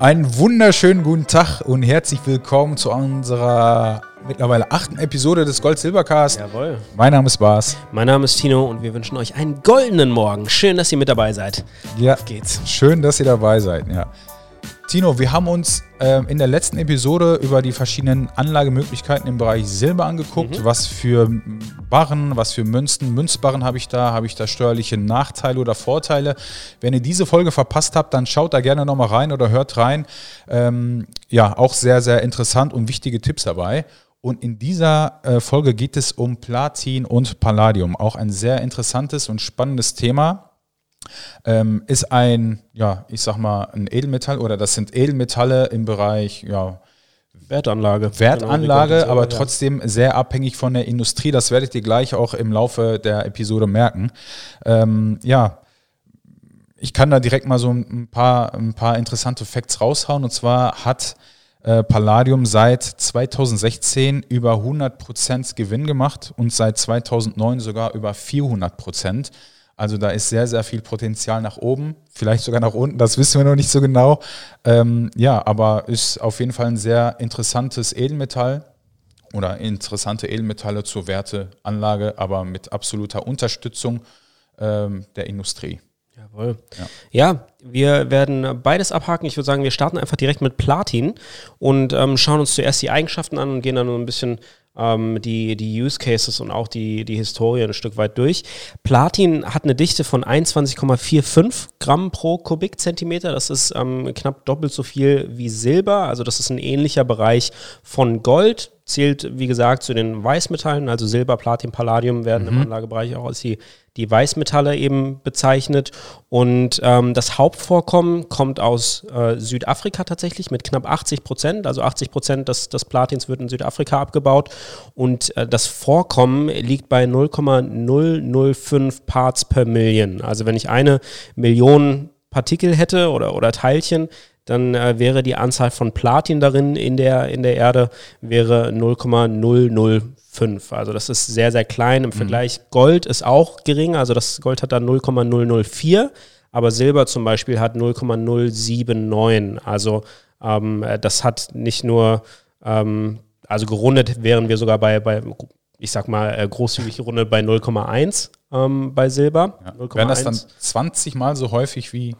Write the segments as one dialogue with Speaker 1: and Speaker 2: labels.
Speaker 1: Einen wunderschönen guten Tag und herzlich willkommen zu unserer mittlerweile achten Episode des Gold-Silber-Cast.
Speaker 2: Jawohl.
Speaker 1: Mein Name ist Bas.
Speaker 2: Mein Name ist Tino und wir wünschen euch einen goldenen Morgen. Schön, dass ihr mit dabei seid.
Speaker 1: Ja,
Speaker 2: Auf geht's.
Speaker 1: schön, dass ihr dabei seid. Ja. Tino, wir haben uns ähm, in der letzten Episode über die verschiedenen Anlagemöglichkeiten im Bereich Silber angeguckt. Was für Barren, was für Münzen, Münzbarren habe ich da, habe ich da steuerliche Nachteile oder Vorteile. Wenn ihr diese Folge verpasst habt, dann schaut da gerne nochmal rein oder hört rein. Ähm, ja, auch sehr, sehr interessant und wichtige Tipps dabei. Und in dieser äh, Folge geht es um Platin und Palladium. Auch ein sehr interessantes und spannendes Thema. Ähm, ist ein, ja, ich sag mal, ein Edelmetall oder das sind Edelmetalle im Bereich, ja,
Speaker 2: Wertanlage.
Speaker 1: Wertanlage,
Speaker 2: Genau,
Speaker 1: aber
Speaker 2: ja.
Speaker 1: trotzdem sehr abhängig von der Industrie. Das werdet ihr gleich auch im Laufe der Episode merken. Ähm, ja, ich kann da direkt mal so ein paar, ein paar interessante Facts raushauen. Und zwar hat äh, Palladium seit 2016 über 100% Gewinn gemacht und seit 2009 sogar über 400%. Also da ist sehr, sehr viel Potenzial nach oben, vielleicht sogar nach unten, das wissen wir noch nicht so genau. Ähm, ja, aber ist auf jeden Fall ein sehr interessantes Edelmetall oder interessante Edelmetalle zur Werteanlage, aber mit absoluter Unterstützung ähm, der Industrie.
Speaker 2: Jawohl. Ja. wir werden beides abhaken. Ich würde sagen, wir starten einfach direkt mit Platin und ähm, schauen uns zuerst die Eigenschaften an und gehen dann nur ein bisschen ähm, die, die Use Cases und auch die, die Historie ein Stück weit durch. Platin hat eine Dichte von 21,45 Gramm pro Kubikzentimeter. Das ist ähm, knapp doppelt so viel wie Silber. Also das ist ein ähnlicher Bereich von Gold. Zählt, wie gesagt, zu den Weißmetallen, also Silber, Platin, Palladium werden im Anlagebereich auch als die, die Weißmetalle eben bezeichnet. Und ähm, das Hauptvorkommen kommt aus äh, Südafrika tatsächlich mit knapp 80 Prozent. Also 80 Prozent des, des Platins wird in Südafrika abgebaut. Und äh, das Vorkommen liegt bei 0,005 Parts per Million. Also wenn ich eine Million Partikel hätte oder, oder Teilchen, dann äh, wäre die Anzahl von Platin darin in der, in der Erde wäre 0,005. Also das ist sehr, sehr klein im Vergleich. Gold ist auch gering, also das Gold hat dann 0,004, aber Silber zum Beispiel hat 0,079. Also ähm, äh, das hat nicht nur, ähm, also gerundet wären wir sogar bei, bei ich sag mal, äh, großzügig gerundet bei 0,1 ähm, bei Silber.
Speaker 1: Ja. Wären das dann 20 Mal so häufig wie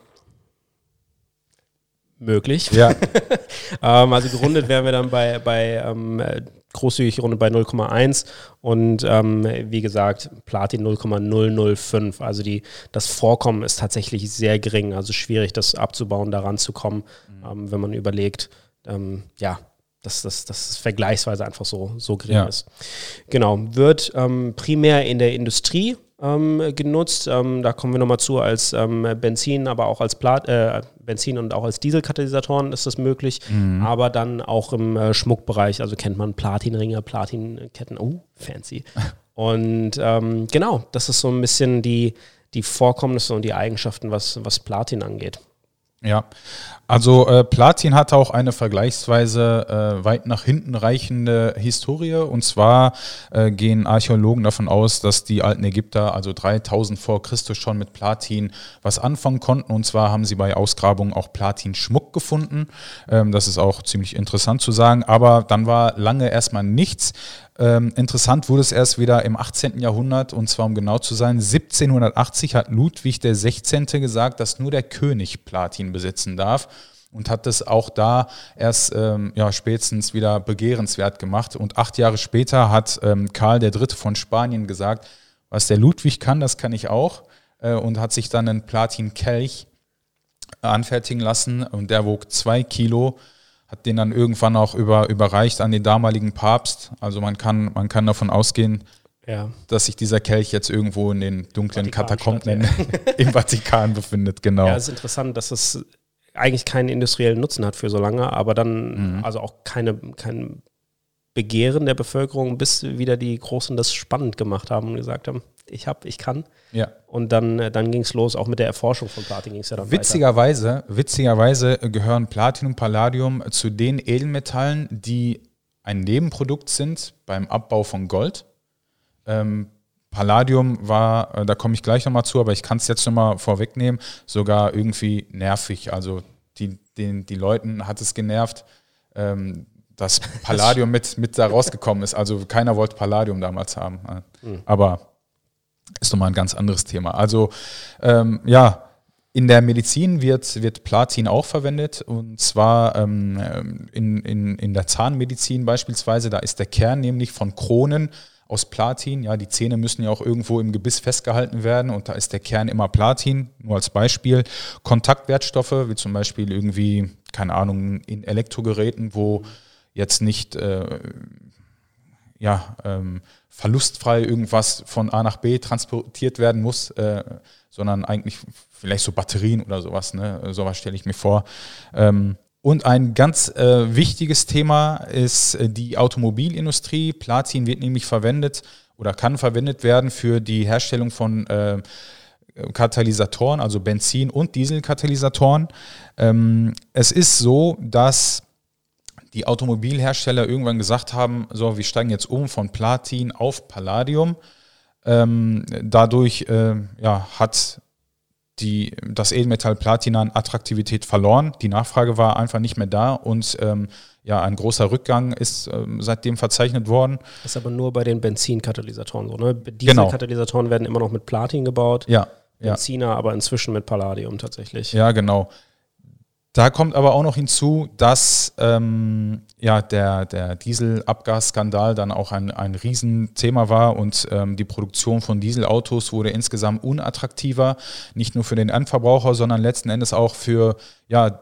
Speaker 2: möglich.
Speaker 1: Ja,
Speaker 2: Ähm, also gerundet wären wir dann bei, bei ähm, äh, großzügig gerundet bei 0,1 und ähm, wie gesagt Platin 0,005. Also die, das Vorkommen ist tatsächlich sehr gering, also schwierig das abzubauen, daran zu kommen, ähm, wenn man überlegt, ähm, ja, dass das, das vergleichsweise einfach so, so gering
Speaker 1: Ja.
Speaker 2: ist. Genau, wird ähm, primär in der Industrie ähm, genutzt. Ähm, da kommen wir nochmal zu als ähm, Benzin, aber auch als Plat äh, Benzin und auch als Dieselkatalysatoren ist das möglich. Aber dann auch im äh, Schmuckbereich, also kennt man Platinringe, Platinketten, oh, fancy. und ähm, genau, das ist so ein bisschen die, die Vorkommnisse und die Eigenschaften, was, was Platin angeht.
Speaker 1: Ja, also äh, Platin hat auch eine vergleichsweise äh, weit nach hinten reichende Historie. Und zwar äh, gehen Archäologen davon aus, dass die alten Ägypter, also 3000 vor Christus, schon mit Platin was anfangen konnten. Und zwar haben sie bei Ausgrabungen auch Platinschmuck gefunden. Ähm, das ist auch ziemlich interessant zu sagen. Aber dann war lange erstmal nichts. Ähm, interessant wurde es erst wieder im 18. Jahrhundert und zwar um genau zu sein, 1780 hat Ludwig der 16. gesagt, dass nur der König Platin besitzen darf und hat es auch da erst ähm, ja, spätestens wieder begehrenswert gemacht. Und acht Jahre später hat ähm, Karl Dritte von Spanien gesagt, was der Ludwig kann, das kann ich auch äh, und hat sich dann einen Platin-Kelch anfertigen lassen und der wog zwei Kilo, hat den dann irgendwann auch über, überreicht an den damaligen Papst. Also man kann, man kann davon ausgehen,
Speaker 2: Ja.
Speaker 1: dass sich dieser Kelch jetzt irgendwo in den dunklen Katakomben im Vatikan befindet, genau.
Speaker 2: Ja, es ist interessant, dass es eigentlich keinen industriellen Nutzen hat für so lange, aber dann
Speaker 1: Mhm.
Speaker 2: also auch keine, kein Begehren der Bevölkerung, bis wieder die Großen das spannend gemacht haben und gesagt haben, ich hab, ich kann.
Speaker 1: ja.
Speaker 2: Und dann, äh, dann ging es los, auch mit der Erforschung von Platin ging es ja dann
Speaker 1: Witzigerweise, witzigerweise gehören Platin und Palladium zu den Edelmetallen, die ein Nebenprodukt sind beim Abbau von Gold. Ähm, Palladium war, äh, da komme ich gleich nochmal zu, aber ich kann es jetzt nochmal vorwegnehmen, sogar irgendwie nervig. Also die, den, die Leuten hat es genervt, ähm, dass Palladium mit, mit da rausgekommen ist. Also keiner wollte Palladium damals haben. Mhm. Aber ist nochmal ein ganz anderes Thema. Also ähm, ja, in der Medizin wird, wird Platin auch verwendet und zwar ähm, in, in, in der Zahnmedizin beispielsweise, da ist der Kern nämlich von Kronen aus Platin. Ja, die Zähne müssen ja auch irgendwo im Gebiss festgehalten werden und da ist der Kern immer Platin, nur als Beispiel. Kontaktwertstoffe, wie zum Beispiel irgendwie, keine Ahnung, in Elektrogeräten, wo jetzt nicht äh, ja, ähm, verlustfrei irgendwas von A nach B transportiert werden muss, äh, sondern eigentlich vielleicht so Batterien oder sowas, ne? sowas stelle ich mir vor. Ähm, und ein ganz äh, wichtiges Thema ist äh, die Automobilindustrie. Platin wird nämlich verwendet oder kann verwendet werden für die Herstellung von äh, Katalysatoren, also Benzin- und Dieselkatalysatoren. Ähm, es ist so, dass die Automobilhersteller irgendwann gesagt haben, so, wir steigen jetzt um von Platin auf Palladium. Ähm, dadurch äh, ja, hat die, das Edelmetall Platin an Attraktivität verloren. Die Nachfrage war einfach nicht mehr da und ähm, ja, ein großer Rückgang ist ähm, seitdem verzeichnet worden.
Speaker 2: Das ist aber nur bei den Benzinkatalysatoren so, ne? Dieselkatalysatoren genau. werden immer noch mit Platin gebaut.
Speaker 1: Ja.
Speaker 2: Benziner ja. aber inzwischen mit Palladium tatsächlich.
Speaker 1: Ja, genau. Da kommt aber auch noch hinzu, dass ähm, ja, der, der Dieselabgasskandal dann auch ein, ein Riesenthema war und ähm, die Produktion von Dieselautos wurde insgesamt unattraktiver, nicht nur für den Endverbraucher, sondern letzten Endes auch für ja,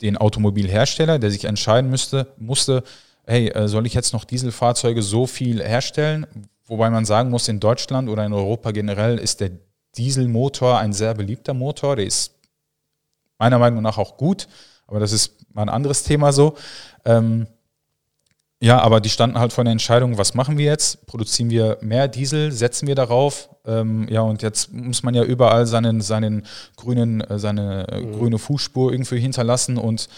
Speaker 1: den Automobilhersteller, der sich entscheiden müsste, musste, hey, äh, soll ich jetzt noch Dieselfahrzeuge so viel herstellen? Wobei man sagen muss, in Deutschland oder in Europa generell ist der Dieselmotor ein sehr beliebter Motor, der ist meiner Meinung nach auch gut, aber das ist mal ein anderes Thema so. Ähm, ja, aber die standen halt vor der Entscheidung, was machen wir jetzt? Produzieren wir mehr Diesel? Setzen wir darauf? Ähm, ja, und jetzt muss man ja überall seinen, seinen grünen, äh, seine äh, mhm. grüne Fußspur irgendwie hinterlassen und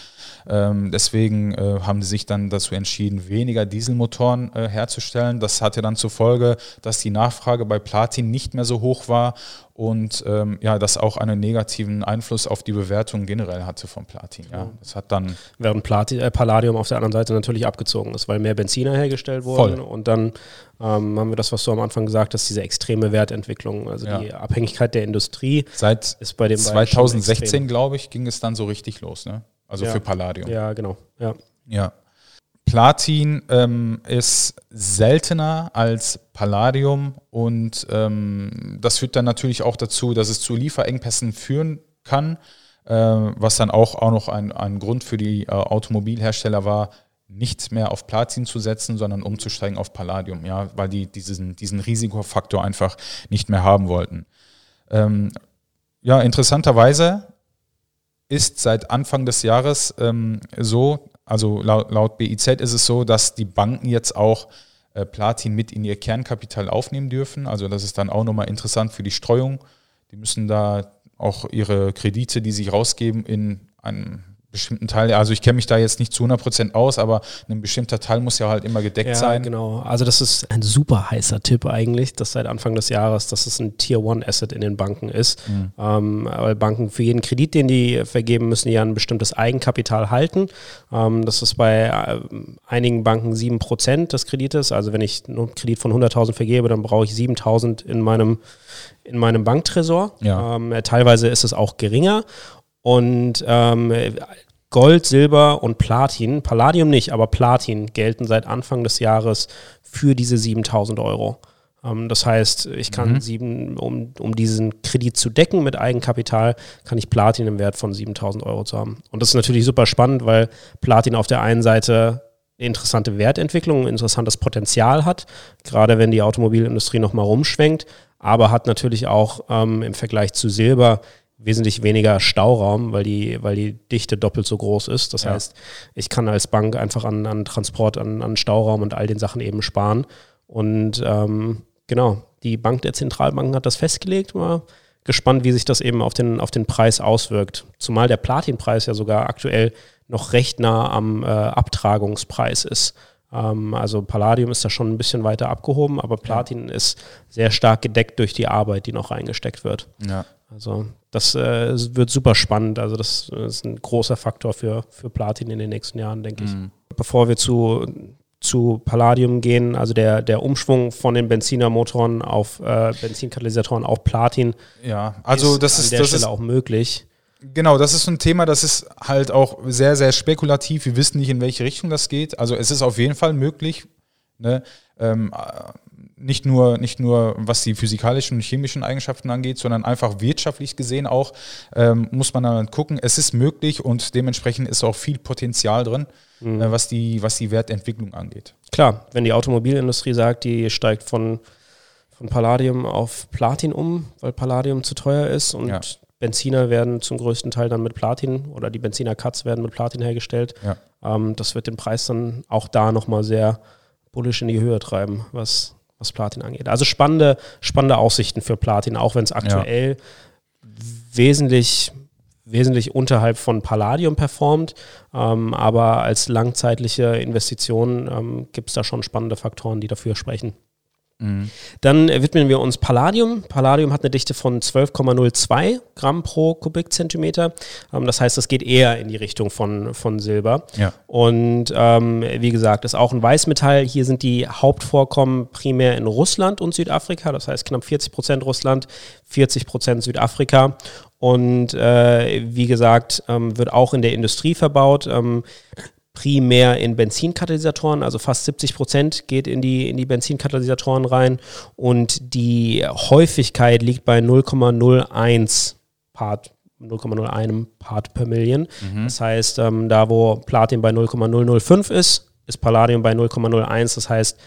Speaker 1: ähm, deswegen äh, haben sie sich dann dazu entschieden, weniger Dieselmotoren äh, herzustellen. Das hatte dann zur Folge, dass die Nachfrage bei Platin nicht mehr so hoch war und ähm, ja, das auch einen negativen Einfluss auf die Bewertung generell hatte von Platin. Ja, das hat dann
Speaker 2: während Platin, äh, Palladium auf der anderen Seite natürlich abgezogen ist, weil mehr Benziner hergestellt wurden Voll. und dann ähm, haben wir das, was du am Anfang gesagt hast, diese extreme Wertentwicklung, also ja. die Abhängigkeit der Industrie.
Speaker 1: Seit ist bei dem 2016, glaube ich, ging es dann so richtig los. Ne? Also
Speaker 2: ja.
Speaker 1: für Palladium.
Speaker 2: Ja, genau. Ja.
Speaker 1: ja. Platin ähm, ist seltener als Palladium und ähm, das führt dann natürlich auch dazu, dass es zu Lieferengpässen führen kann, äh, was dann auch, auch noch ein, ein Grund für die äh, Automobilhersteller war, nicht mehr auf Platin zu setzen, sondern umzusteigen auf Palladium, ja, weil die diesen, diesen Risikofaktor einfach nicht mehr haben wollten. Ähm, ja, interessanterweise ist seit Anfang des Jahres ähm, so, also laut, laut, BIZ ist es so, dass die Banken jetzt auch äh, Platin mit in ihr Kernkapital aufnehmen dürfen. Also das ist dann auch nochmal interessant für die Streuung. Die müssen da auch ihre Kredite, die sie rausgeben, in einem bestimmten Teil, also ich kenne mich da jetzt nicht zu 100% aus, aber ein bestimmter Teil muss ja halt immer gedeckt ja, sein.
Speaker 2: genau. Also das ist ein super heißer Tipp eigentlich, dass seit Anfang des Jahres, dass es ein Tier-One-Asset in den Banken ist. Mhm. Ähm, weil Banken für jeden Kredit, den die vergeben, müssen ja ein bestimmtes Eigenkapital halten. Ähm, das ist bei äh, einigen Banken 7% des Kredites. Also wenn ich einen Kredit von 100.000 vergebe, dann brauche ich 7.000 in meinem in meinem Banktresor. Ja. Ähm, teilweise ist es auch geringer. Und ähm, Gold, Silber und Platin, Palladium nicht, aber Platin gelten seit Anfang des Jahres für diese 7000 Euro. Ähm, das heißt, ich kann mhm. sieben, um, um diesen Kredit zu decken mit Eigenkapital, kann ich Platin im Wert von 7000 Euro zu haben. Und das ist natürlich super spannend, weil Platin auf der einen Seite interessante Wertentwicklung, interessantes Potenzial hat, gerade wenn die Automobilindustrie nochmal rumschwenkt, aber hat natürlich auch ähm, im Vergleich zu Silber wesentlich weniger Stauraum, weil die, weil die Dichte doppelt so groß ist. Das ja. heißt, ich kann als Bank einfach an, an Transport, an, an Stauraum und all den Sachen eben sparen. Und ähm, genau, die Bank der Zentralbanken hat das festgelegt. Mal gespannt, wie sich das eben auf den, auf den Preis auswirkt. Zumal der Platinpreis ja sogar aktuell noch recht nah am äh, Abtragungspreis ist. Ähm, also Palladium ist da schon ein bisschen weiter abgehoben, aber Platin ist sehr stark gedeckt durch die Arbeit, die noch reingesteckt wird.
Speaker 1: Ja.
Speaker 2: Also das äh, wird super spannend. Also das ist ein großer Faktor für, für Platin in den nächsten Jahren, denke ich. Mhm. Bevor wir zu, zu Palladium gehen, also der, der Umschwung von den Benzinermotoren auf äh, Benzinkatalysatoren auf Platin.
Speaker 1: Ja, also ist das ist,
Speaker 2: an
Speaker 1: der
Speaker 2: das Stelle ist, auch möglich.
Speaker 1: Genau, das ist ein Thema, das ist halt auch sehr, sehr spekulativ. Wir wissen nicht, in welche Richtung das geht. Also es ist auf jeden Fall möglich. Ne? Ähm, nicht nur, nicht nur was die physikalischen und chemischen Eigenschaften angeht, sondern einfach wirtschaftlich gesehen auch, ähm, muss man dann gucken. Es ist möglich und dementsprechend ist auch viel Potenzial drin, mhm. äh, was, die, was die Wertentwicklung angeht.
Speaker 2: Klar, wenn die Automobilindustrie sagt, die steigt von, von Palladium auf Platin um, weil Palladium zu teuer ist und ja. Benziner werden zum größten Teil dann mit Platin oder die Benziner-Cuts werden mit Platin hergestellt. Ja. Ähm, das wird den Preis dann auch da nochmal sehr bullisch in die Höhe treiben, was, was Platin angeht. Also spannende, spannende Aussichten für Platin, auch wenn es aktuell ja. wesentlich, wesentlich unterhalb von Palladium performt. Ähm, aber als langzeitliche Investition ähm, gibt es da schon spannende Faktoren, die dafür sprechen. Mhm. Dann widmen wir uns Palladium. Palladium hat eine Dichte von 12,02 Gramm pro Kubikzentimeter. Ähm, das heißt, das geht eher in die Richtung von, von Silber. Ja. Und ähm, wie gesagt, ist auch ein Weißmetall. Hier sind die Hauptvorkommen primär in Russland und Südafrika. Das heißt knapp 40 Prozent Russland, 40 Prozent Südafrika. Und äh, wie gesagt, ähm, wird auch in der Industrie verbaut. Ähm, primär in Benzinkatalysatoren, also fast 70 Prozent geht in die, in die Benzinkatalysatoren rein und die Häufigkeit liegt bei 0,01 Part 0,01 Part per Million. Mhm. Das heißt, ähm, da wo Platin bei 0,005 ist, ist Palladium bei 0,01. Das heißt,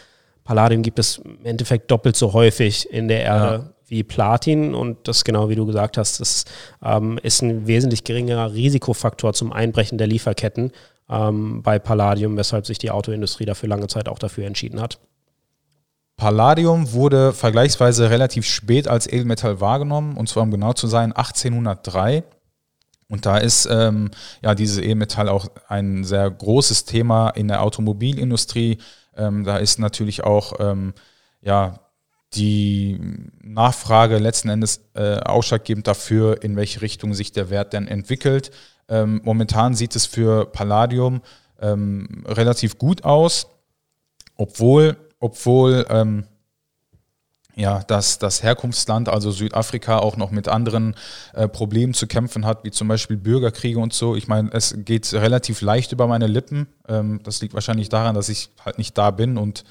Speaker 2: Palladium gibt es im Endeffekt doppelt so häufig in der Erde ja. wie Platin und das genau wie du gesagt hast, das ähm, ist ein wesentlich geringerer Risikofaktor zum Einbrechen der Lieferketten ähm, bei Palladium, weshalb sich die Autoindustrie dafür lange Zeit auch dafür entschieden hat.
Speaker 1: Palladium wurde vergleichsweise relativ spät als Edelmetall wahrgenommen, und zwar um genau zu sein 1803. Und da ist ähm, ja dieses Edelmetall auch ein sehr großes Thema in der Automobilindustrie. Ähm, da ist natürlich auch ähm, ja, die Nachfrage letzten Endes äh, ausschlaggebend dafür, in welche Richtung sich der Wert denn entwickelt. Ähm, momentan sieht es für Palladium ähm, relativ gut aus, obwohl, obwohl ähm, ja, dass das Herkunftsland, also Südafrika, auch noch mit anderen äh, Problemen zu kämpfen hat, wie zum Beispiel Bürgerkriege und so. Ich meine, es geht relativ leicht über meine Lippen. Ähm, das liegt wahrscheinlich daran, dass ich halt nicht da bin und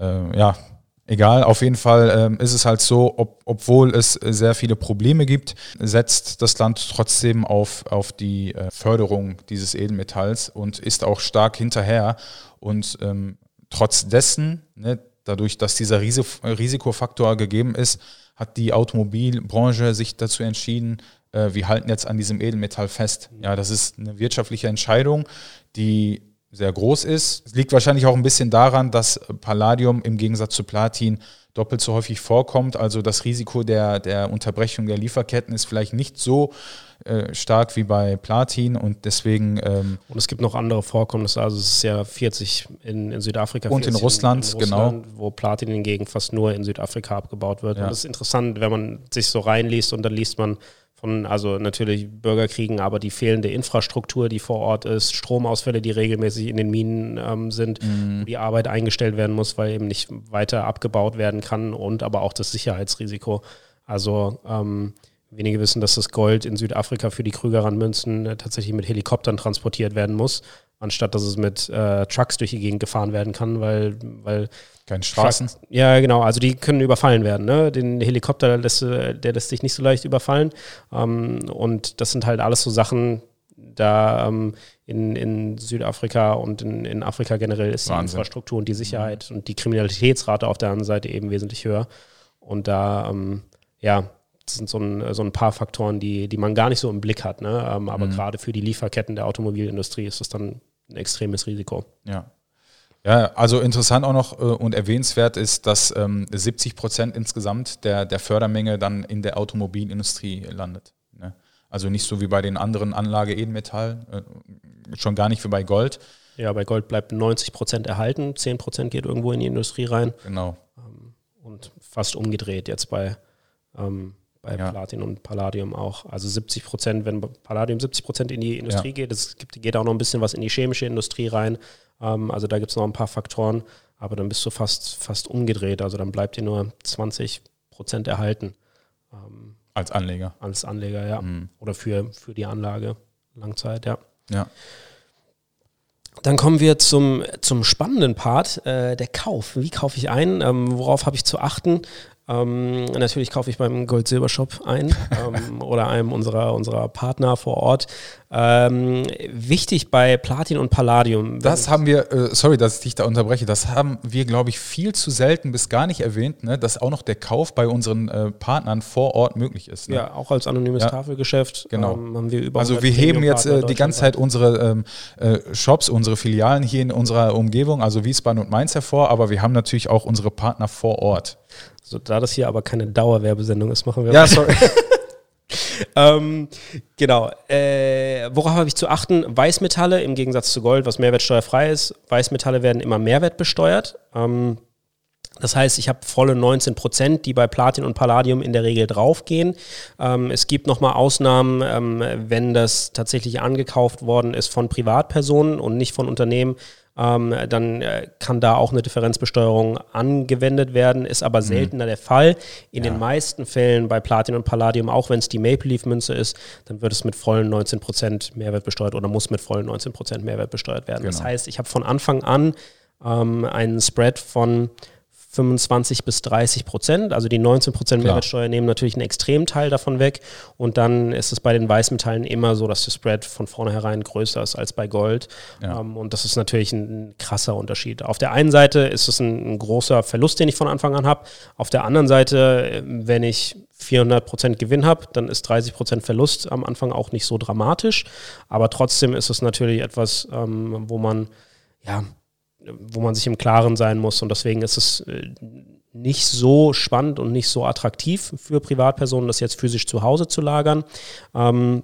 Speaker 1: äh, ja, Egal, auf jeden Fall ähm, ist es halt so, ob, obwohl es sehr viele Probleme gibt, setzt das Land trotzdem auf, auf die äh, Förderung dieses Edelmetalls und ist auch stark hinterher. Und ähm, trotz dessen, ne, dadurch, dass dieser Risikofaktor gegeben ist, hat die Automobilbranche sich dazu entschieden, äh, wir halten jetzt an diesem Edelmetall fest. Ja, das ist eine wirtschaftliche Entscheidung, die sehr groß ist. Es liegt wahrscheinlich auch ein bisschen daran, dass Palladium im Gegensatz zu Platin doppelt so häufig vorkommt. Also das Risiko der, der Unterbrechung der Lieferketten ist vielleicht nicht so äh, stark wie bei Platin und deswegen. Ähm
Speaker 2: und es gibt noch andere Vorkommnisse. Also es ist ja 40 in, in Südafrika
Speaker 1: und in Russland, in, in Russland,
Speaker 2: genau. Wo Platin hingegen fast nur in Südafrika abgebaut wird. Ja. Und das ist interessant, wenn man sich so reinliest und dann liest man, von, also natürlich Bürgerkriegen, aber die fehlende Infrastruktur, die vor Ort ist, Stromausfälle, die regelmäßig in den Minen ähm, sind, mhm. wo die Arbeit eingestellt werden muss, weil eben nicht weiter abgebaut werden kann und aber auch das Sicherheitsrisiko. Also ähm, wenige wissen, dass das Gold in Südafrika für die Krügerrandmünzen äh, tatsächlich mit Helikoptern transportiert werden muss, anstatt dass es mit äh, Trucks durch die Gegend gefahren werden kann, weil, weil
Speaker 1: keine Straßen.
Speaker 2: Ja, genau. Also die können überfallen werden. Ne? Den Helikopter, lässt, der lässt sich nicht so leicht überfallen. Ähm, und das sind halt alles so Sachen, da ähm, in, in Südafrika und in, in Afrika generell ist die Wahnsinn. Infrastruktur und die Sicherheit und die Kriminalitätsrate auf der anderen Seite eben wesentlich höher. Und da, ähm, ja, das sind so ein, so ein paar Faktoren, die, die man gar nicht so im Blick hat. Ne? Ähm, aber mhm. gerade für die Lieferketten der Automobilindustrie ist das dann ein extremes Risiko.
Speaker 1: Ja. Ja, also interessant auch noch äh, und erwähnenswert ist, dass ähm, 70 Prozent insgesamt der, der Fördermenge dann in der Automobilindustrie landet. Ne? Also nicht so wie bei den anderen Anlage Edelmetall, äh, schon gar nicht wie bei Gold.
Speaker 2: Ja, bei Gold bleibt 90 Prozent erhalten, 10 Prozent geht irgendwo in die Industrie rein.
Speaker 1: Genau.
Speaker 2: Ähm, und fast umgedreht jetzt bei, ähm, bei ja. Platin und Palladium auch. Also 70 Prozent, wenn Palladium 70 Prozent in die Industrie ja. geht, es gibt, geht auch noch ein bisschen was in die chemische Industrie rein. Ähm, also da gibt es noch ein paar Faktoren, aber dann bist du fast, fast umgedreht. Also dann bleibt dir nur 20 Prozent erhalten.
Speaker 1: Ähm, als Anleger.
Speaker 2: Als Anleger, ja. Mhm. Oder für, für die Anlage Langzeit, ja.
Speaker 1: Ja.
Speaker 2: Dann kommen wir zum, zum spannenden Part, äh, der Kauf. Wie kaufe ich ein? Ähm, worauf habe ich zu achten? Ähm, natürlich kaufe ich beim Gold-Silber-Shop ein ähm, oder einem unserer, unserer Partner vor Ort. Ähm, wichtig bei Platin und Palladium.
Speaker 1: Das haben wir, äh, sorry, dass ich dich da unterbreche, das haben wir, glaube ich, viel zu selten bis gar nicht erwähnt, ne, dass auch noch der Kauf bei unseren äh, Partnern vor Ort möglich ist.
Speaker 2: Ne? Ja, auch als anonymes ja. Tafelgeschäft
Speaker 1: genau. Ähm, haben wir über Also wir heben jetzt äh, die ganze Zeit unsere ähm, äh, Shops, unsere Filialen hier in unserer Umgebung, also Wiesbaden und Mainz hervor, aber wir haben natürlich auch unsere Partner vor Ort.
Speaker 2: So, da das hier aber keine Dauerwerbesendung ist, machen wir. Ja, sorry. ähm, genau. Äh, worauf habe ich zu achten? Weißmetalle im Gegensatz zu Gold, was mehrwertsteuerfrei ist. Weißmetalle werden immer mehrwertbesteuert. Ähm, das heißt, ich habe volle 19 Prozent, die bei Platin und Palladium in der Regel draufgehen. Ähm, es gibt nochmal Ausnahmen, ähm, wenn das tatsächlich angekauft worden ist von Privatpersonen und nicht von Unternehmen ähm, dann äh, kann da auch eine Differenzbesteuerung angewendet werden, ist aber mhm. seltener mhm. der Fall. In ja. den meisten Fällen bei Platin und Palladium, auch wenn es die Maple Leaf Münze ist, dann wird es mit vollen 19% Mehrwert besteuert oder muss mit vollen 19% Mehrwert besteuert werden. Genau. Das heißt, ich habe von Anfang an ähm, einen Spread von 25 bis 30 Prozent. Also die 19 Prozent Mehrwertsteuer nehmen natürlich einen extremen Teil davon weg. Und dann ist es bei den Weißmetallen immer so, dass der Spread von vornherein größer ist als bei Gold. Ja. Um, ähm, und das ist natürlich ein krasser Unterschied. Auf der einen Seite ist es ein, ein großer Verlust, den ich von Anfang an habe. Auf der anderen Seite, wenn ich 400 Prozent Gewinn habe, dann ist 30 Prozent Verlust am Anfang auch nicht so dramatisch. Aber trotzdem ist es natürlich etwas, ähm, wo man ja wo man sich im Klaren sein muss. Und deswegen ist es äh, nicht so spannend und nicht so attraktiv für Privatpersonen, das jetzt physisch zu Hause zu lagern. Ähm,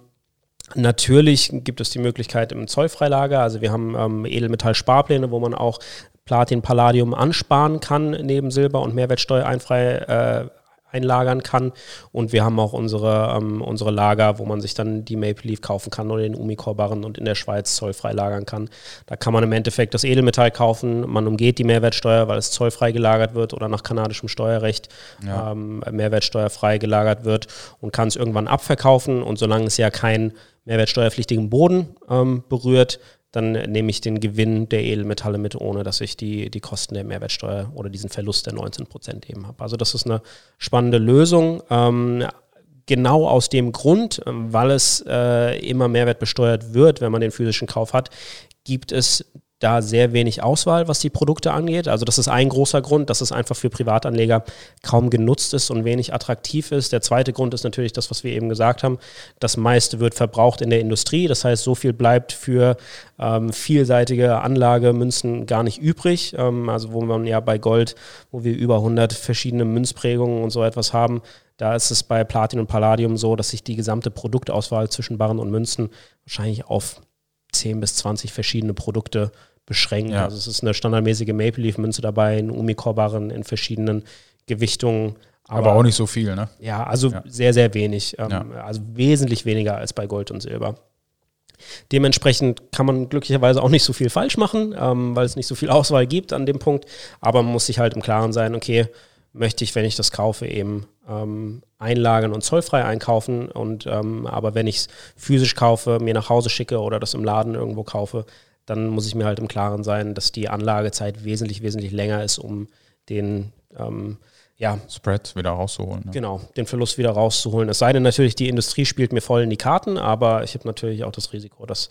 Speaker 2: Natürlich gibt es die Möglichkeit im Zollfreilager. Also wir haben ähm, Edelmetall-Sparpläne, wo man auch Platin, Palladium ansparen kann neben Silber und Mehrwertsteuer einfrei äh, einlagern kann. Und wir haben auch unsere, ähm, unsere Lager, wo man sich dann die Maple Leaf kaufen kann oder den Umicore-Barren und in der Schweiz zollfrei lagern kann. Da kann man im Endeffekt das Edelmetall kaufen. Man umgeht die Mehrwertsteuer, weil es zollfrei gelagert wird oder nach kanadischem Steuerrecht ja. ähm, mehrwertsteuerfrei gelagert wird und kann es irgendwann abverkaufen. Und solange es ja keinen mehrwertsteuerpflichtigen Boden ähm, berührt, dann nehme ich den Gewinn der Edelmetalle mit, ohne dass ich die, die Kosten der Mehrwertsteuer oder diesen Verlust der 19 Prozent eben habe. Also das ist eine spannende Lösung. Ähm, genau aus dem Grund, weil es äh, immer Mehrwert besteuert wird, wenn man den physischen Kauf hat, gibt es da sehr wenig Auswahl, was die Produkte angeht. Also das ist ein großer Grund, dass es einfach für Privatanleger kaum genutzt ist und wenig attraktiv ist. Der zweite Grund ist natürlich das, was wir eben gesagt haben. Das meiste wird verbraucht in der Industrie. Das heißt, so viel bleibt für ähm, vielseitige Anlagemünzen gar nicht übrig. Ähm, also wo man ja bei Gold, wo wir über 100 verschiedene Münzprägungen und so etwas haben, da ist es bei Platin und Palladium so, dass sich die gesamte Produktauswahl zwischen Barren und Münzen wahrscheinlich auf 10 bis 20 verschiedene Produkte beschränkt. Ja. Also es ist eine standardmäßige Maple Leaf Münze dabei, ein Umicore-Barren in verschiedenen Gewichtungen.
Speaker 1: Aber, aber, auch nicht so viel, ne?
Speaker 2: Ja, also ja. sehr, sehr wenig. Ähm, ja. Also wesentlich weniger als bei Gold und Silber. Dementsprechend kann man glücklicherweise auch nicht so viel falsch machen, ähm, weil es nicht so viel Auswahl gibt an dem Punkt. Aber man muss sich halt im Klaren sein, okay, möchte ich, wenn ich das kaufe, eben ähm, einlagern und zollfrei einkaufen. Und ähm, aber wenn ich es physisch kaufe, mir nach Hause schicke oder das im Laden irgendwo kaufe, dann muss ich mir halt im Klaren sein, dass die Anlagezeit wesentlich, wesentlich länger ist, um den ähm, ja,
Speaker 1: Spread wieder rauszuholen.
Speaker 2: Ne? Genau, den Verlust wieder rauszuholen. Es sei denn natürlich, die Industrie spielt mir voll in die Karten, aber ich habe natürlich auch das Risiko, dass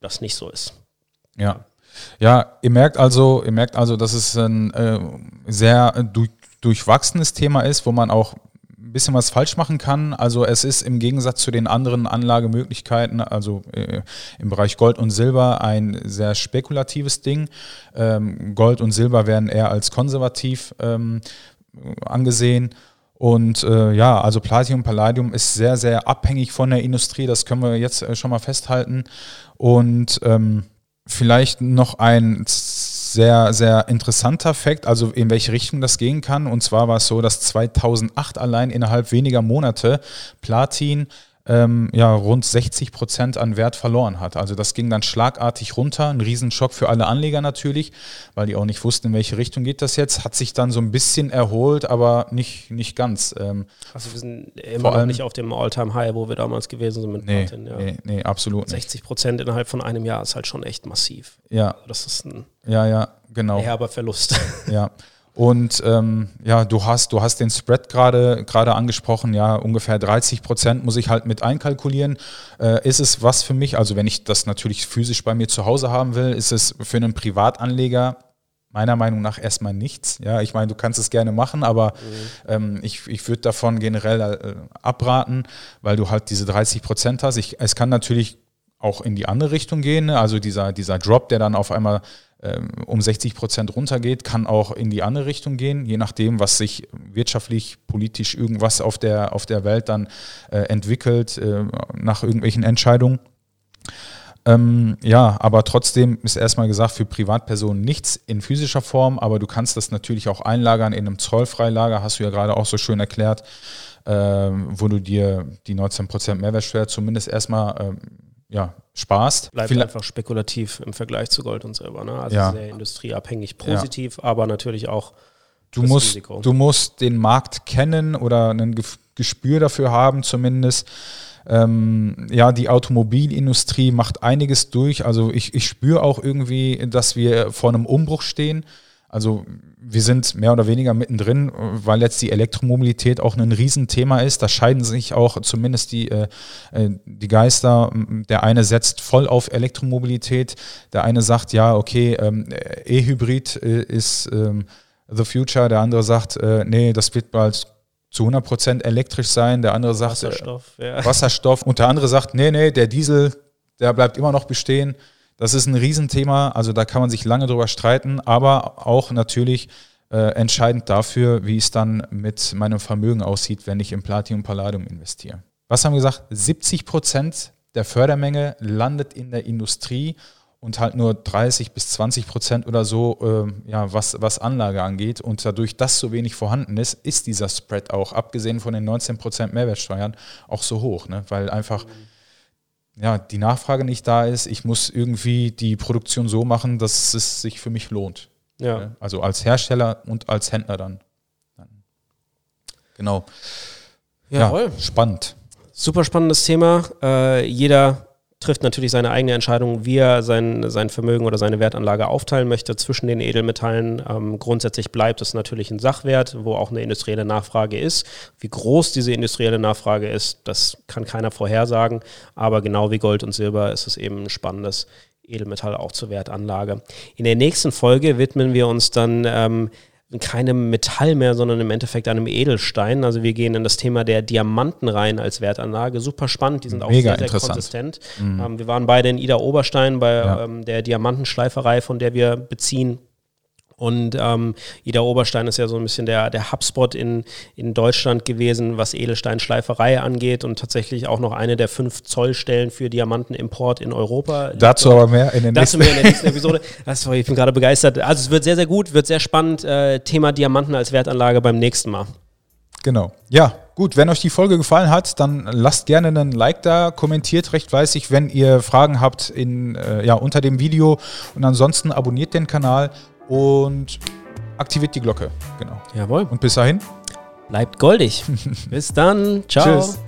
Speaker 2: das nicht so ist.
Speaker 1: Ja. Ja, ihr merkt also, ihr merkt also, dass es ein äh, sehr durch, durchwachsenes Thema ist, wo man auch ein bisschen was falsch machen kann. Also es ist im Gegensatz zu den anderen Anlagemöglichkeiten, also äh, im Bereich Gold und Silber, ein sehr spekulatives Ding. Ähm, Gold und Silber werden eher als konservativ ähm, angesehen. Und äh, ja, also Platinum, Palladium ist sehr, sehr abhängig von der Industrie, das können wir jetzt äh, schon mal festhalten. Und ähm, vielleicht noch ein sehr, sehr interessanter Fakt, also in welche Richtung das gehen kann. Und zwar war es so, dass 2008 allein innerhalb weniger Monate Platin ähm, ja, rund 60 Prozent an Wert verloren hat. Also das ging dann schlagartig runter, ein Riesenschock für alle Anleger natürlich, weil die auch nicht wussten, in welche Richtung geht das jetzt. Hat sich dann so ein bisschen erholt, aber nicht, nicht ganz. Ähm,
Speaker 2: also wir sind immer noch nicht auf dem All-Time-High, wo wir damals gewesen sind mit
Speaker 1: nee, Martin. Ja. Nee, nee, absolut
Speaker 2: 60 Prozent innerhalb von einem Jahr ist halt schon echt massiv.
Speaker 1: Ja. Also
Speaker 2: das ist ein
Speaker 1: ja, ja, genau.
Speaker 2: herber Verlust.
Speaker 1: Ja. Und ähm, ja, du hast, du hast den Spread gerade gerade angesprochen, ja, ungefähr 30 Prozent muss ich halt mit einkalkulieren. Äh, ist es was für mich, also wenn ich das natürlich physisch bei mir zu Hause haben will, ist es für einen Privatanleger meiner Meinung nach erstmal nichts. Ja, ich meine, du kannst es gerne machen, aber mhm. ähm, ich, ich würde davon generell äh, abraten, weil du halt diese 30 Prozent hast. Ich, es kann natürlich auch in die andere Richtung gehen, ne? also dieser, dieser Drop, der dann auf einmal um 60 Prozent runtergeht, kann auch in die andere Richtung gehen, je nachdem, was sich wirtschaftlich, politisch irgendwas auf der, auf der Welt dann äh, entwickelt, äh, nach irgendwelchen Entscheidungen. Ähm, ja, aber trotzdem ist erstmal gesagt, für Privatpersonen nichts in physischer Form, aber du kannst das natürlich auch einlagern in einem Zollfreilager, hast du ja gerade auch so schön erklärt, äh, wo du dir die 19% Mehrwertsteuer zumindest erstmal ähm, ja, sparst.
Speaker 2: Bleibt Vielleicht einfach spekulativ im Vergleich zu Gold und Silber. Ne? Also ja. sehr industrieabhängig positiv, ja. aber natürlich auch
Speaker 1: du musst, Risiko. Du musst den Markt kennen oder ein Gespür dafür haben zumindest. Ähm, ja, die Automobilindustrie macht einiges durch. Also ich, ich spüre auch irgendwie, dass wir vor einem Umbruch stehen. Also wir sind mehr oder weniger mittendrin, weil jetzt die Elektromobilität auch ein Riesenthema ist. Da scheiden sich auch zumindest die, äh, äh die Geister. Der eine setzt voll auf Elektromobilität, der eine sagt, ja, okay, ähm, E-Hybrid äh, ist ähm, the future, der andere sagt, äh, nee, das wird bald zu 100% elektrisch sein, der andere sagt
Speaker 2: äh, Wasserstoff, ja.
Speaker 1: Wasserstoff und der andere sagt, nee, nee, der Diesel, der bleibt immer noch bestehen. Das ist ein Riesenthema, also da kann man sich lange drüber streiten, aber auch natürlich äh, entscheidend dafür, wie es dann mit meinem Vermögen aussieht, wenn ich in Platinum Palladium investiere. Was haben wir gesagt? 70 Prozent der Fördermenge landet in der Industrie und halt nur 30 bis 20 Prozent oder so, äh, ja, was, was Anlage angeht. Und dadurch, dass so wenig vorhanden ist, ist dieser Spread auch, abgesehen von den 19 Prozent Mehrwertsteuern, auch so hoch, ne? weil einfach ja, die Nachfrage nicht da ist. Ich muss irgendwie die Produktion so machen, dass es sich für mich lohnt. Ja. Also als Hersteller und als Händler dann. Genau.
Speaker 2: Ja, ja spannend. Super spannendes Thema. Äh, jeder trifft natürlich seine eigene Entscheidung, wie er sein, sein Vermögen oder seine Wertanlage aufteilen möchte zwischen den Edelmetallen. Ähm, grundsätzlich bleibt es natürlich ein Sachwert, wo auch eine industrielle Nachfrage ist. Wie groß diese industrielle Nachfrage ist, das kann keiner vorhersagen. Aber genau wie Gold und Silber ist es eben ein spannendes Edelmetall auch zur Wertanlage. In der nächsten Folge widmen wir uns dann ähm, keinem Metall mehr, sondern im Endeffekt einem Edelstein. Also wir gehen in das Thema der Diamanten rein als Wertanlage. Super spannend, die sind auch
Speaker 1: Mega
Speaker 2: sehr, sehr konsistent. Mhm. Ähm, wir waren beide in Ida Oberstein bei ja. ähm, der Diamantenschleiferei, von der wir beziehen und ähm, Ida Oberstein ist ja so ein bisschen der, der Hubspot in, in Deutschland gewesen, was Edelsteinschleiferei angeht und tatsächlich auch noch eine der fünf Zollstellen für Diamantenimport in Europa.
Speaker 1: Dazu aber mehr in
Speaker 2: der nächsten, mehr in der nächsten Episode. Also, ich bin gerade begeistert. Also es wird sehr, sehr gut, wird sehr spannend. Äh, Thema Diamanten als Wertanlage beim nächsten Mal.
Speaker 1: Genau. Ja, gut. Wenn euch die Folge gefallen hat, dann lasst gerne einen Like da, kommentiert recht fleißig, wenn ihr Fragen habt in, äh, ja, unter dem Video und ansonsten abonniert den Kanal und aktiviert die Glocke. Genau.
Speaker 2: Jawohl.
Speaker 1: Und bis dahin.
Speaker 2: Bleibt goldig. bis dann. Ciao. Tschüss.